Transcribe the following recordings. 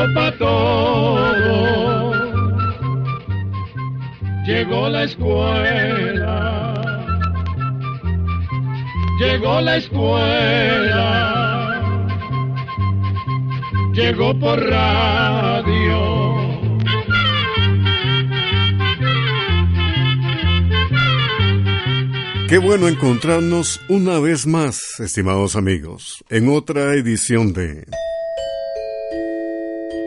llegó para todo. Llegó la escuela. Llegó la escuela. Llegó por radio. Qué bueno encontrarnos una vez más, estimados amigos, en otra edición de...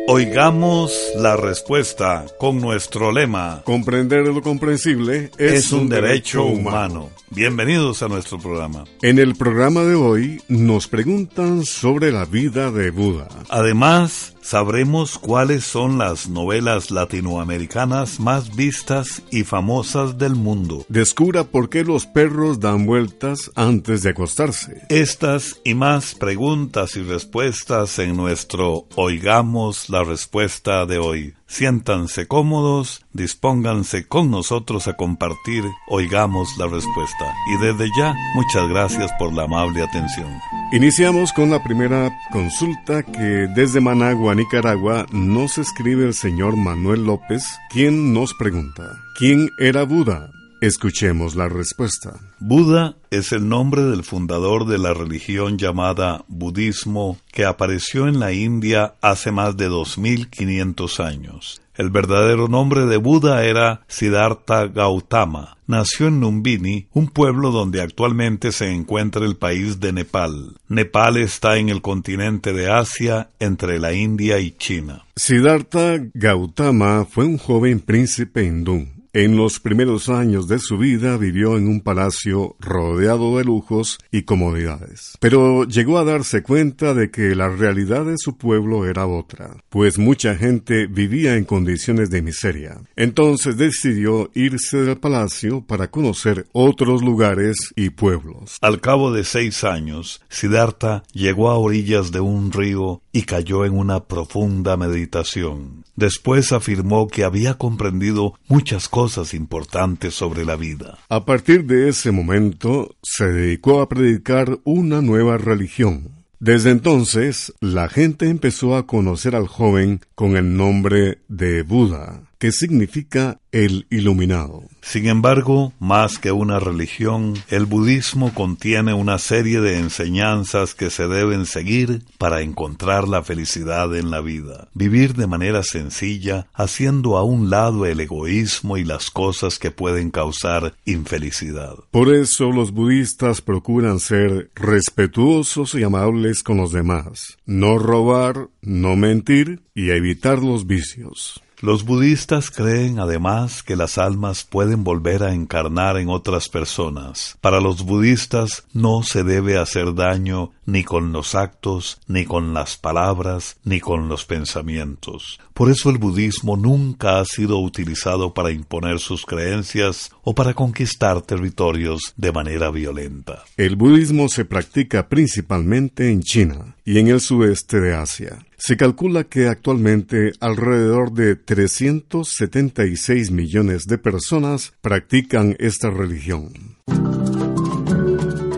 Oigamos la respuesta con nuestro lema. Comprender lo comprensible es, un, derecho, humano. Bienvenidos a nuestro programa. En el programa de hoy nos preguntan sobre la vida de Buda. Además, sabremos cuáles son las novelas latinoamericanas más vistas y famosas del mundo. Descubra por qué los perros dan vueltas antes de acostarse. Estas y más preguntas y respuestas en nuestro Oigamos la respuesta de hoy. Siéntanse cómodos, dispónganse con nosotros a compartir, oigamos la respuesta. Y desde ya, muchas gracias por la amable atención. Iniciamos con la primera consulta que desde Managua, Nicaragua, nos escribe el señor Manuel López, quien nos pregunta, ¿quién era Buda? Escuchemos la respuesta. Buda es el nombre del fundador de la religión llamada budismo que apareció en la India hace más de 2500 años. El verdadero nombre de Buda era Siddhartha Gautama. Nació en Lumbini, un pueblo donde actualmente se encuentra el país de Nepal. Nepal está en el continente de Asia, entre la India y China. Siddhartha Gautama fue un joven príncipe hindú en los primeros años de su vida vivió en un palacio rodeado de lujos y comodidades. Pero llegó a darse cuenta de que la realidad de su pueblo era otra, pues mucha gente vivía en condiciones de miseria. Entonces decidió irse del palacio para conocer otros lugares y pueblos. Al cabo de seis años, Siddhartha llegó a orillas de un río y cayó en una profunda meditación. Después afirmó que había comprendido muchas cosas importantes sobre la vida. A partir de ese momento se dedicó a predicar una nueva religión. Desde entonces, la gente empezó a conocer al joven con el nombre de Buda, que significa el iluminado. Sin embargo, más que una religión, el budismo contiene una serie de enseñanzas que se deben seguir para encontrar la felicidad en la vida. Vivir de manera sencilla, haciendo a un lado el egoísmo y las cosas que pueden causar infelicidad. Por eso los budistas procuran ser respetuosos y amables con los demás, no robar, no mentir y evitar los vicios. Los budistas creen además que las almas pueden volver a encarnar en otras personas. Para los budistas no se debe hacer daño ni con los actos, ni con las palabras, ni con los pensamientos. Por eso el budismo nunca ha sido utilizado para imponer sus creencias o para conquistar territorios de manera violenta. El budismo se practica principalmente en China y en el sudeste de Asia. Se calcula que actualmente alrededor de 376 millones de personas practican esta religión.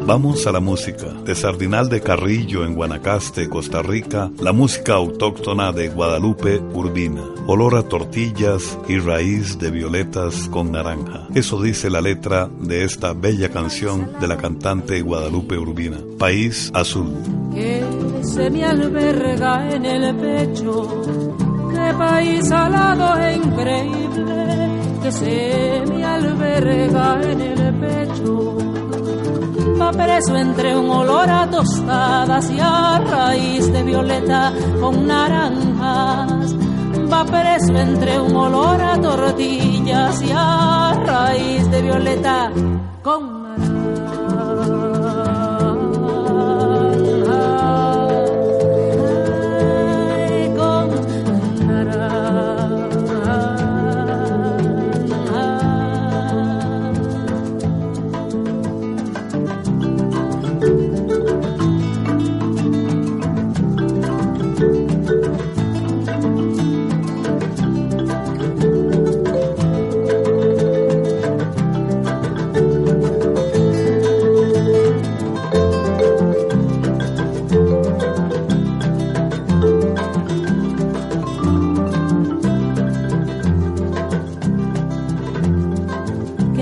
Vamos a la música. De Sardinal de Carrillo en Guanacaste, Costa Rica, la música autóctona de Guadalupe Urbina. Olor a tortillas y raíz de violetas con naranja. Eso dice la letra de esta bella canción de la cantante Guadalupe Urbina. País Azul. Que se me alberga en el pecho. Qué país alado e increíble. Que se me alberga en el pecho va preso entre un olor a tostadas y a raíz de violeta con naranjas. Va preso entre un olor a tortillas y a raíz de violeta con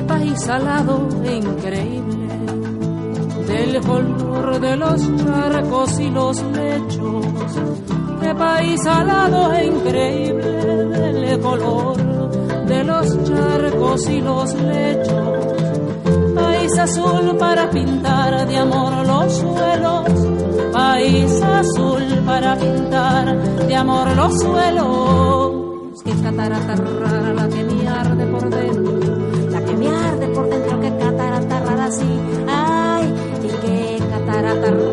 país salado e increíble, del color de los charcos y los lechos, qué país salado e increíble, del color de los charcos y los lechos, país azul para pintar de amor los suelos, país azul para pintar de amor los suelos. Que catarata rara la que rara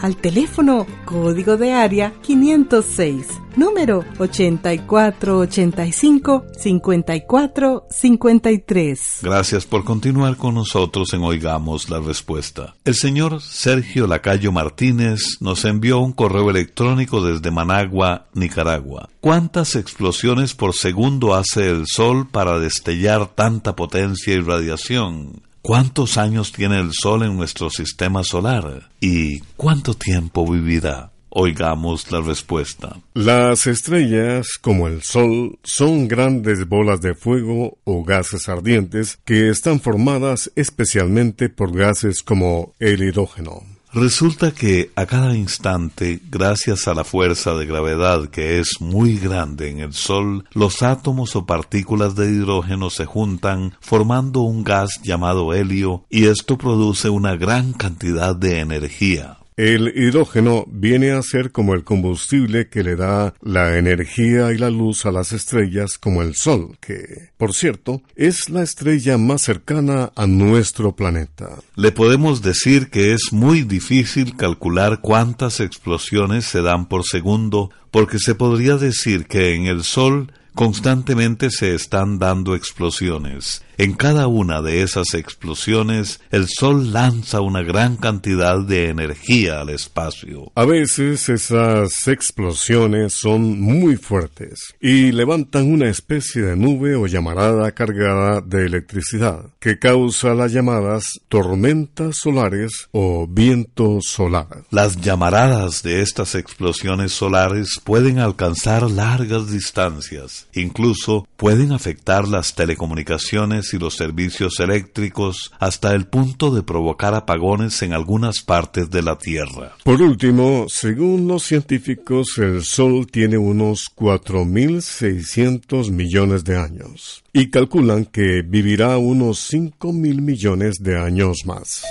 al teléfono código de área 506 número 8485-5453. Gracias por continuar con nosotros en Oigamos la Respuesta. El señor Sergio Lacayo Martínez nos envió un correo electrónico desde Managua, Nicaragua. ¿Cuántas explosiones por segundo hace el Sol para destellar tanta potencia y radiación? ¿Cuántos años tiene el Sol en nuestro sistema solar? ¿Y cuánto tiempo vivirá? Oigamos la respuesta. Las estrellas, como el Sol, son grandes bolas de fuego o gases ardientes que están formadas especialmente por gases como el hidrógeno. Resulta que a cada instante, gracias a la fuerza de gravedad que es muy grande en el Sol, los átomos o partículas de hidrógeno se juntan formando un gas llamado helio y esto produce una gran cantidad de energía. El hidrógeno viene a ser como el combustible que le da la energía y la luz a las estrellas como el Sol, que, por cierto, es la estrella más cercana a nuestro planeta. Le podemos decir que es muy difícil calcular cuántas explosiones se dan por segundo, porque se podría decir que en el Sol constantemente se están dando explosiones. En cada una de esas explosiones, el Sol lanza una gran cantidad de energía al espacio. A veces esas explosiones son muy fuertes y levantan una especie de nube o llamarada cargada de electricidad, que causa las llamadas tormentas solares o viento solar. Las llamaradas de estas explosiones solares pueden alcanzar largas distancias, incluso pueden afectar las telecomunicaciones y los servicios eléctricos hasta el punto de provocar apagones en algunas partes de la Tierra. Por último, según los científicos, el Sol tiene unos 4.600 millones de años y calculan que vivirá unos 5.000 millones de años más.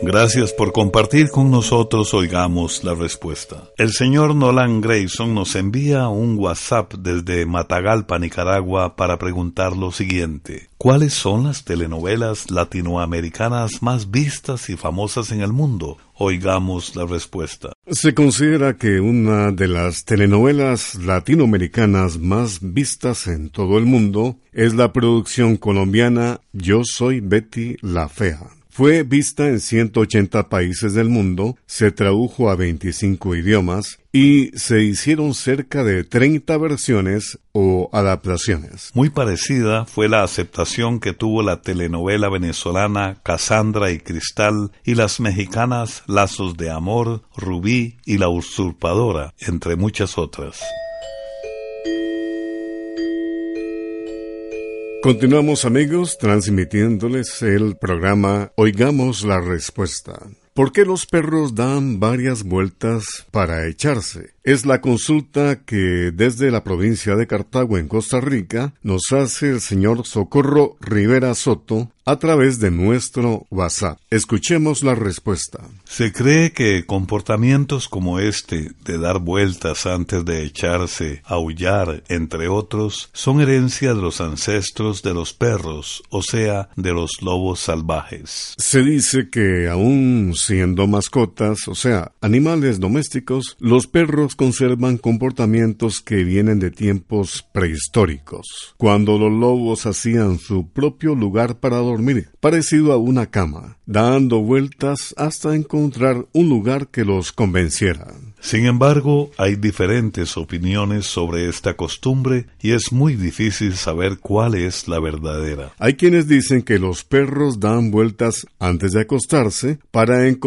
Gracias por compartir con nosotros, oigamos la respuesta. El señor Nolan Grayson nos envía un WhatsApp desde Matagalpa, Nicaragua, para preguntar lo siguiente. ¿Cuáles son las telenovelas latinoamericanas más vistas y famosas en el mundo? Oigamos la respuesta. Se considera que una de las telenovelas latinoamericanas más vistas en todo el mundo es la producción colombiana Yo soy Betty la Fea. Fue vista en 180 países del mundo, se tradujo a 25 idiomas y se hicieron cerca de 30 versiones o adaptaciones. Muy parecida fue la aceptación que tuvo la telenovela venezolana Casandra y Cristal y las mexicanas Lazos de Amor, Rubí y La Usurpadora, entre muchas otras. Continuamos amigos transmitiéndoles el programa Oigamos la Respuesta. ¿Por qué los perros dan varias vueltas para echarse? Es la consulta que desde la provincia de Cartago en Costa Rica nos hace el señor Socorro Rivera Soto a través de nuestro WhatsApp. Escuchemos la respuesta. Se cree que comportamientos como este, de dar vueltas antes de echarse, aullar, entre otros, son herencia de los ancestros de los perros, o sea, de los lobos salvajes. Se dice que aún siendo mascotas, o sea, animales domésticos, los perros conservan comportamientos que vienen de tiempos prehistóricos, cuando los lobos hacían su propio lugar para dormir, parecido a una cama, dando vueltas hasta encontrar un lugar que los convenciera. Sin embargo, hay diferentes opiniones sobre esta costumbre y es muy difícil saber cuál es la verdadera. Hay quienes dicen que los perros dan vueltas antes de acostarse para encontrar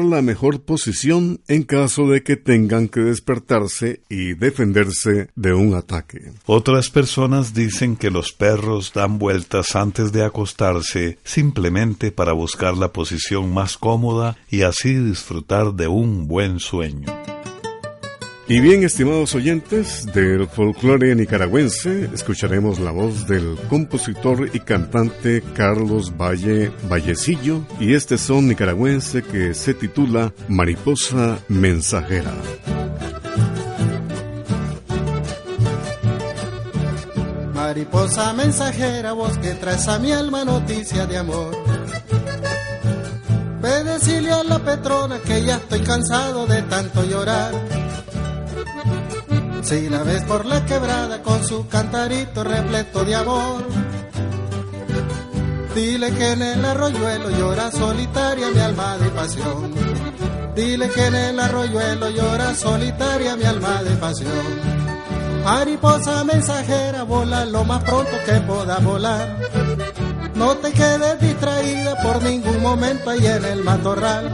la mejor posición en caso de que tengan que despertarse y defenderse de un ataque. Otras personas dicen que los perros dan vueltas antes de acostarse simplemente para buscar la posición más cómoda y así disfrutar de un buen sueño. Y bien, estimados oyentes del folclore nicaragüense, escucharemos la voz del compositor y cantante Carlos Valle Vallecillo y este son nicaragüense que se titula Mariposa Mensajera. Mariposa mensajera, vos que traes a mi alma noticia de amor. Ve decirle a la Petrona que ya estoy cansado de tanto llorar si la ves por la quebrada con su cantarito repleto de amor. Dile que en el arroyuelo llora solitaria mi alma de pasión. Dile que en el arroyuelo llora solitaria mi alma de pasión. Mariposa mensajera, vola lo más pronto que pueda volar. No te quedes distraída por ningún momento ahí en el matorral.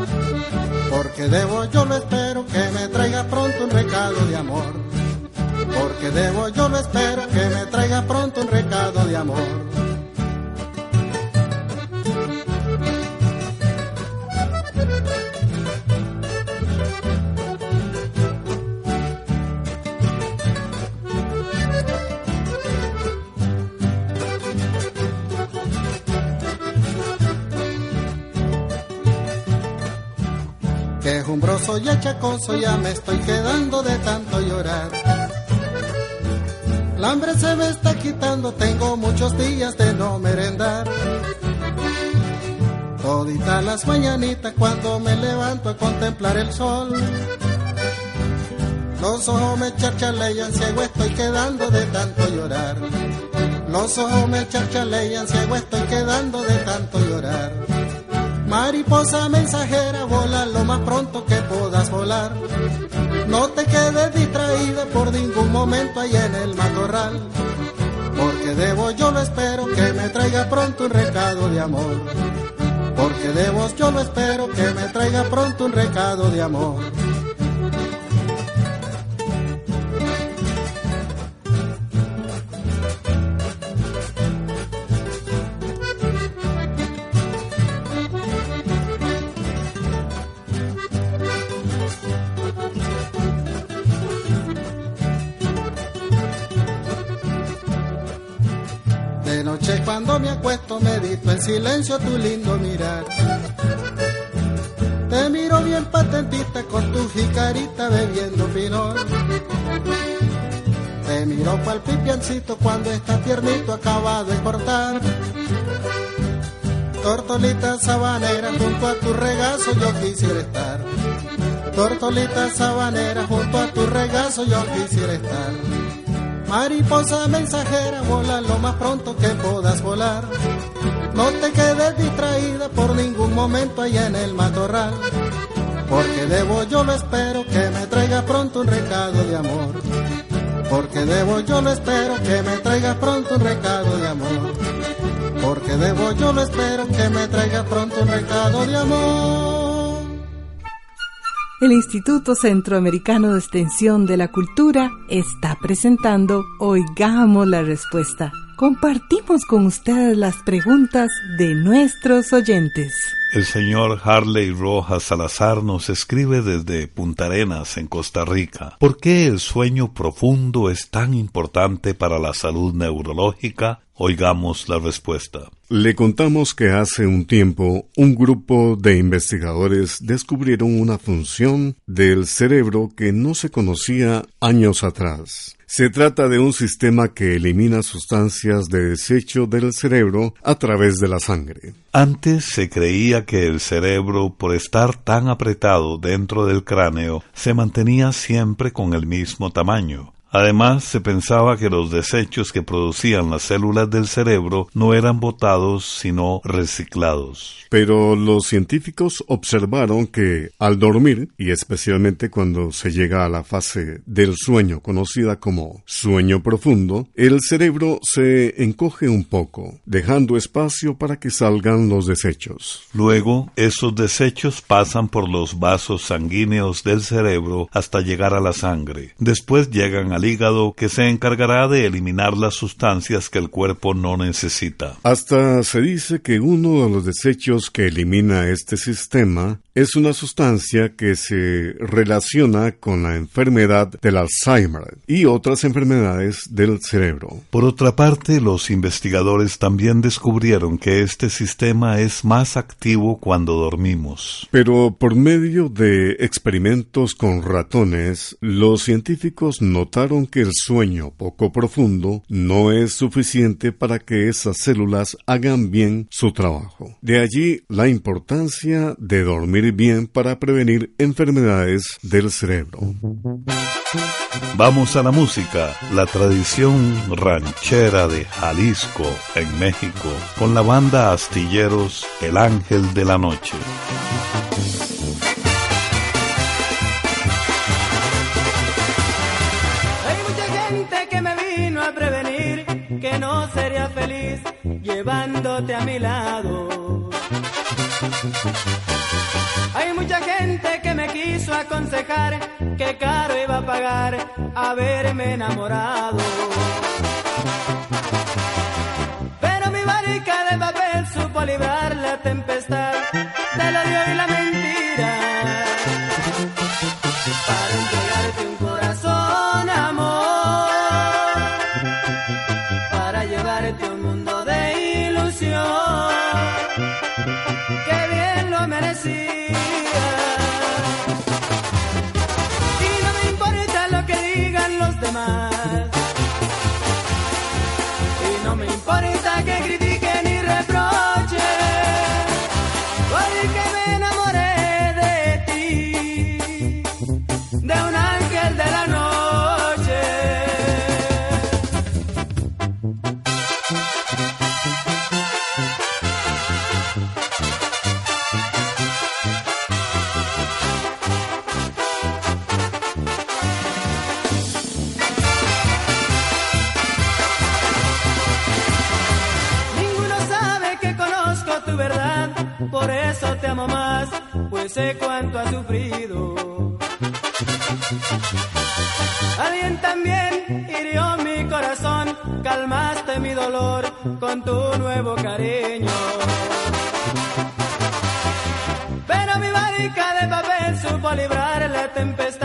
Porque debo, yo lo espero, que me traiga pronto un recado de amor porque debo yo lo espero que me traiga pronto un recado de amor. Quejumbroso y achacoso ya me estoy quedando de tanto llorar hambre se me está quitando, tengo muchos días de no merendar. Toditas las mañanitas cuando me levanto a contemplar el sol. Los ojos me charchalean, ciego estoy quedando de tanto llorar. Los ojos me charchalean, ciego estoy quedando de tanto llorar. Mariposa mensajera, vola lo más pronto que puedas volar. No te quedes distraída por ningún momento ahí en el matorral. Porque debo, yo lo espero, que me traiga pronto un recado de amor. Porque debo, yo lo espero, que me traiga pronto un recado de amor. Cuando me acuesto medito en silencio tu lindo mirar. Te miro bien patentita con tu jicarita bebiendo pinol. Te miro cual pipiancito cuando está tiernito acaba de cortar. Tortolita sabanera junto a tu regazo yo quisiera estar. Tortolita sabanera junto a tu regazo yo quisiera estar. Mariposa mensajera, vola lo más pronto que puedas volar. No te quedes distraída por ningún momento allá en el matorral. Porque debo, yo lo espero, que me traiga pronto un recado de amor. Porque debo, yo lo espero, que me traiga pronto un recado de amor. Porque debo, yo lo espero, que me traiga pronto un recado de amor. El Instituto Centroamericano de Extensión de la Cultura está presentando Oigamos la Respuesta. Compartimos con ustedes las preguntas de nuestros oyentes. El señor Harley Rojas Salazar nos escribe desde Punta Arenas, en Costa Rica. ¿Por qué el sueño profundo es tan importante para la salud neurológica? Oigamos la respuesta. Le contamos que hace un tiempo un grupo de investigadores descubrieron una función del cerebro que no se conocía años atrás. Se trata de un sistema que elimina sustancias de desecho del cerebro a través de la sangre. Antes se creía que el cerebro, por estar tan apretado dentro del cráneo, se mantenía siempre con el mismo tamaño. Además, se pensaba que los desechos que producían las células del cerebro no eran botados, sino reciclados. Pero los científicos observaron que al dormir, y especialmente cuando se llega a la fase del sueño conocida como sueño profundo, el cerebro se encoge un poco, dejando espacio para que salgan los desechos. Luego, esos desechos pasan por los vasos sanguíneos del cerebro hasta llegar a la sangre. Después llegan al hígado que se encargará de eliminar las sustancias que el cuerpo no necesita. Hasta se dice que uno de los desechos que elimina este sistema es una sustancia que se relaciona con la enfermedad del Alzheimer y otras enfermedades del cerebro. Por otra parte, los investigadores también descubrieron que este sistema es más activo cuando dormimos. Pero por medio de experimentos con ratones, los científicos notaron que el sueño poco profundo no es suficiente para que esas células hagan bien su trabajo. De allí la importancia de dormir bien para prevenir enfermedades del cerebro. Vamos a la música, la tradición ranchera de Jalisco, en México, con la banda Astilleros El Ángel de la Noche. Prevenir que no sería feliz llevándote a mi lado. Hay mucha gente que me quiso aconsejar que caro iba a pagar haberme enamorado. Sé cuánto has sufrido. Alguien también hirió mi corazón, calmaste mi dolor con tu nuevo cariño. Pero mi barrica de papel supo librar la tempestad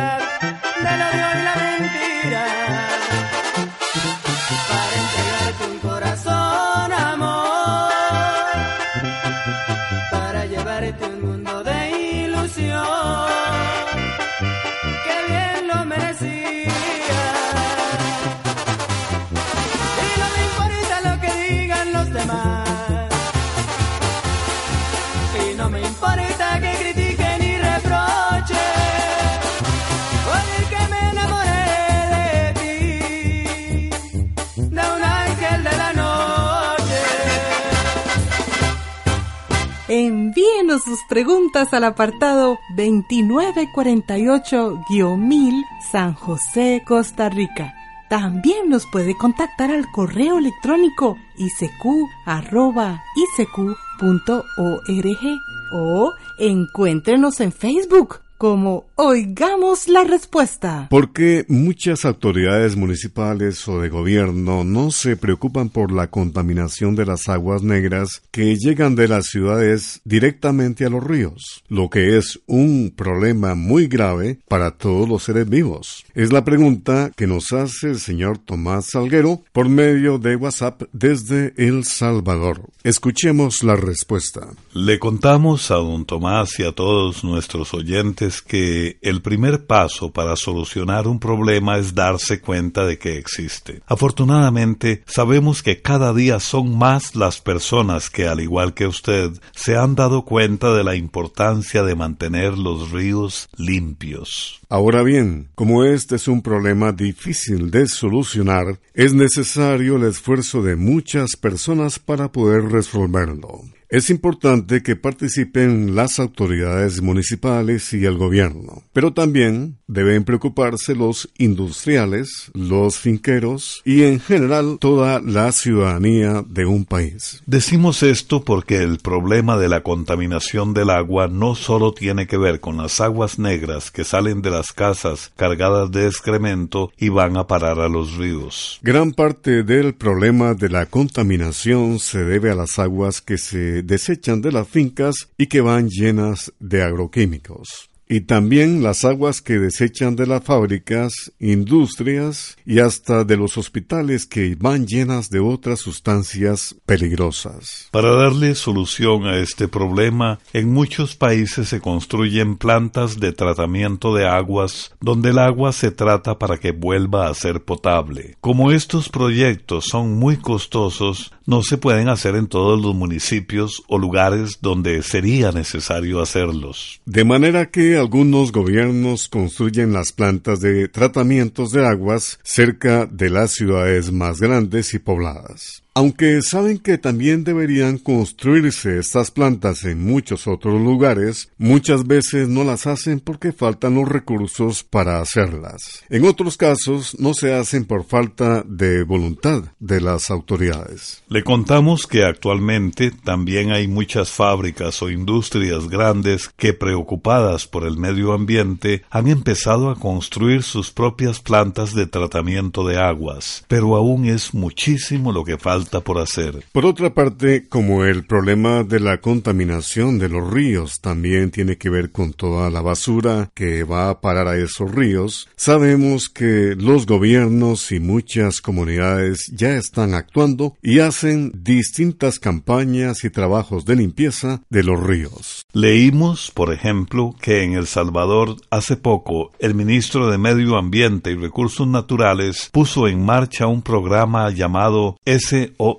y no me importa que critiquen y reprochen. Porque me enamoré de ti, de un ángel de la noche. Envíenos sus preguntas al apartado 2948-1000 San José, Costa Rica. También nos puede contactar al correo electrónico isq.org o encuéntrenos en Facebook como Oigamos la Respuesta. Porque muchas autoridades municipales o de gobierno no se preocupan por la contaminación de las aguas negras que llegan de las ciudades directamente a los ríos, lo que es un problema muy grave para todos los seres vivos? Es la pregunta que nos hace el señor Tomás Salguero por medio de WhatsApp desde El Salvador. Escuchemos la respuesta. Le contamos a don Tomás y a todos nuestros oyentes que el primer paso para solucionar un problema es darse cuenta de que existe. Afortunadamente, sabemos que cada día son más las personas que, al igual que usted, se han dado cuenta de la importancia de mantener los ríos limpios. Ahora bien, como este es un problema difícil de solucionar, es necesario el esfuerzo de muchas personas para poder resolverlo. Es importante que participen las autoridades municipales y el gobierno, pero también deben preocuparse los industriales, los finqueros y en general toda la ciudadanía de un país. Decimos esto porque el problema de la contaminación del agua no solo tiene que ver con las aguas negras que salen de las casas cargadas de excremento y van a parar a los ríos. Gran parte del problema de la contaminación se debe a las aguas que se desechan de las fincas y que van llenas de agroquímicos y también las aguas que desechan de las fábricas, industrias y hasta de los hospitales que van llenas de otras sustancias peligrosas. Para darle solución a este problema, en muchos países se construyen plantas de tratamiento de aguas donde el agua se trata para que vuelva a ser potable. Como estos proyectos son muy costosos, no se pueden hacer en todos los municipios o lugares donde sería necesario hacerlos. De manera que algunos gobiernos construyen las plantas de tratamientos de aguas cerca de las ciudades más grandes y pobladas. Aunque saben que también deberían construirse estas plantas en muchos otros lugares, muchas veces no las hacen porque faltan los recursos para hacerlas. En otros casos no se hacen por falta de voluntad de las autoridades. Le contamos que actualmente también hay muchas fábricas o industrias grandes que preocupadas por el medio ambiente han empezado a construir sus propias plantas de tratamiento de aguas, pero aún es muchísimo lo que falta por hacer. Por otra parte, como el problema de la contaminación de los ríos también tiene que ver con toda la basura que va a parar a esos ríos, sabemos que los gobiernos y muchas comunidades ya están actuando y hacen distintas campañas y trabajos de limpieza de los ríos. Leímos, por ejemplo, que en El Salvador hace poco el ministro de Medio Ambiente y Recursos Naturales puso en marcha un programa llamado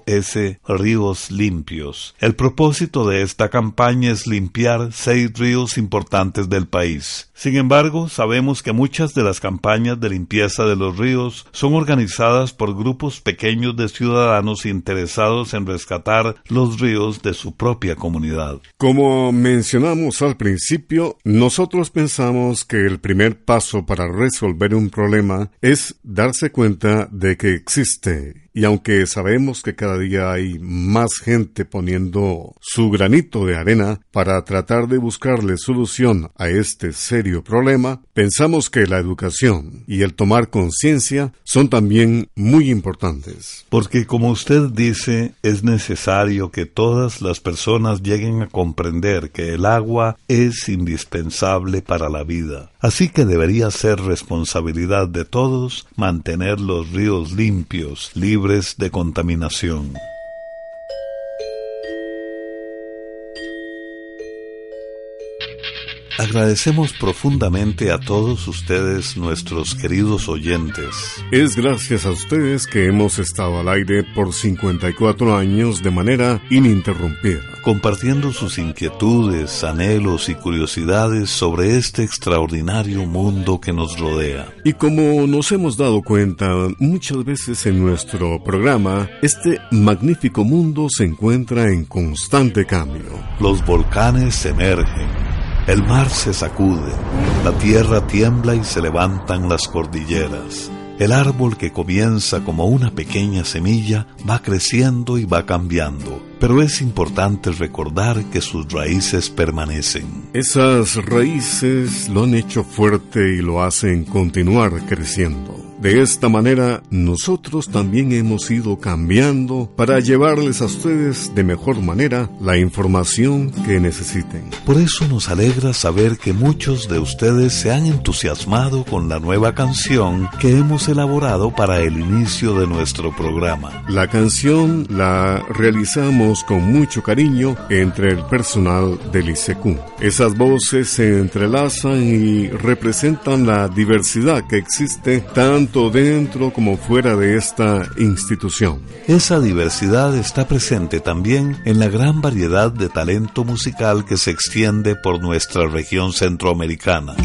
S OS Ríos Limpios. El propósito de esta campaña es limpiar seis ríos importantes del país. Sin embargo, sabemos que muchas de las campañas de limpieza de los ríos son organizadas por grupos pequeños de ciudadanos interesados en rescatar los ríos de su propia comunidad. Como mencionamos al principio, nosotros pensamos que el primer paso para resolver un problema es darse cuenta de que existe y aunque sabemos que cada día hay más gente poniendo su granito de arena para tratar de buscarle solución a este serio problema, pensamos que la educación y el tomar conciencia son también muy importantes. Porque como usted dice, es necesario que todas las personas lleguen a comprender que el agua es indispensable para la vida. Así que debería ser responsabilidad de todos mantener los ríos limpios, libres, de contaminación. Agradecemos profundamente a todos ustedes, nuestros queridos oyentes. Es gracias a ustedes que hemos estado al aire por 54 años de manera ininterrumpida. Compartiendo sus inquietudes, anhelos y curiosidades sobre este extraordinario mundo que nos rodea. Y como nos hemos dado cuenta muchas veces en nuestro programa, este magnífico mundo se encuentra en constante cambio. Los volcanes emergen el mar se sacude, la tierra tiembla y se levantan las cordilleras. El árbol que comienza como una pequeña semilla va creciendo y va cambiando, pero es importante recordar que sus raíces permanecen. Esas raíces lo han hecho fuerte y lo hacen continuar creciendo. De esta manera, nosotros también hemos ido cambiando para llevarles a ustedes de mejor manera la información que necesiten. Por eso nos alegra saber que muchos de ustedes se han entusiasmado con la nueva canción que hemos elaborado para el inicio de nuestro programa. La canción la realizamos con mucho cariño entre el personal del ICQ. Esas voces se entrelazan y representan la diversidad que existe tanto dentro como fuera de esta institución. Esa diversidad está presente también en la gran variedad de talento musical que se extiende por nuestra región centroamericana.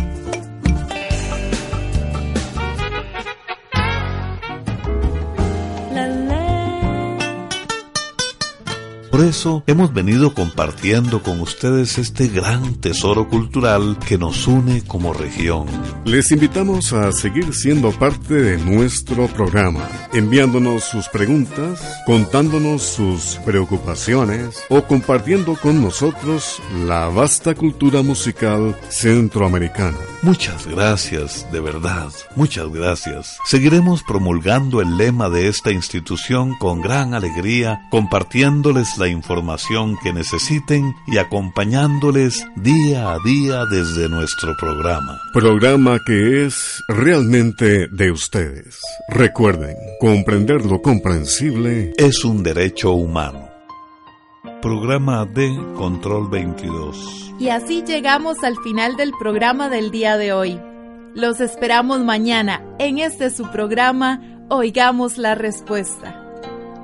Por eso hemos venido compartiendo con ustedes este gran tesoro cultural que nos une como región. Les invitamos a seguir siendo parte de nuestro programa, enviándonos sus preguntas, contándonos sus preocupaciones o compartiendo con nosotros la vasta cultura musical centroamericana. Muchas gracias, de verdad, muchas gracias. Seguiremos promulgando el lema de esta institución con gran alegría, compartiéndoles la información que necesiten y acompañándoles día a día desde nuestro programa. Programa que es realmente de ustedes. Recuerden, comprender lo comprensible es un derecho humano. Programa de Control 22. Y así llegamos al final del programa del día de hoy. Los esperamos mañana en este su programa Oigamos la Respuesta.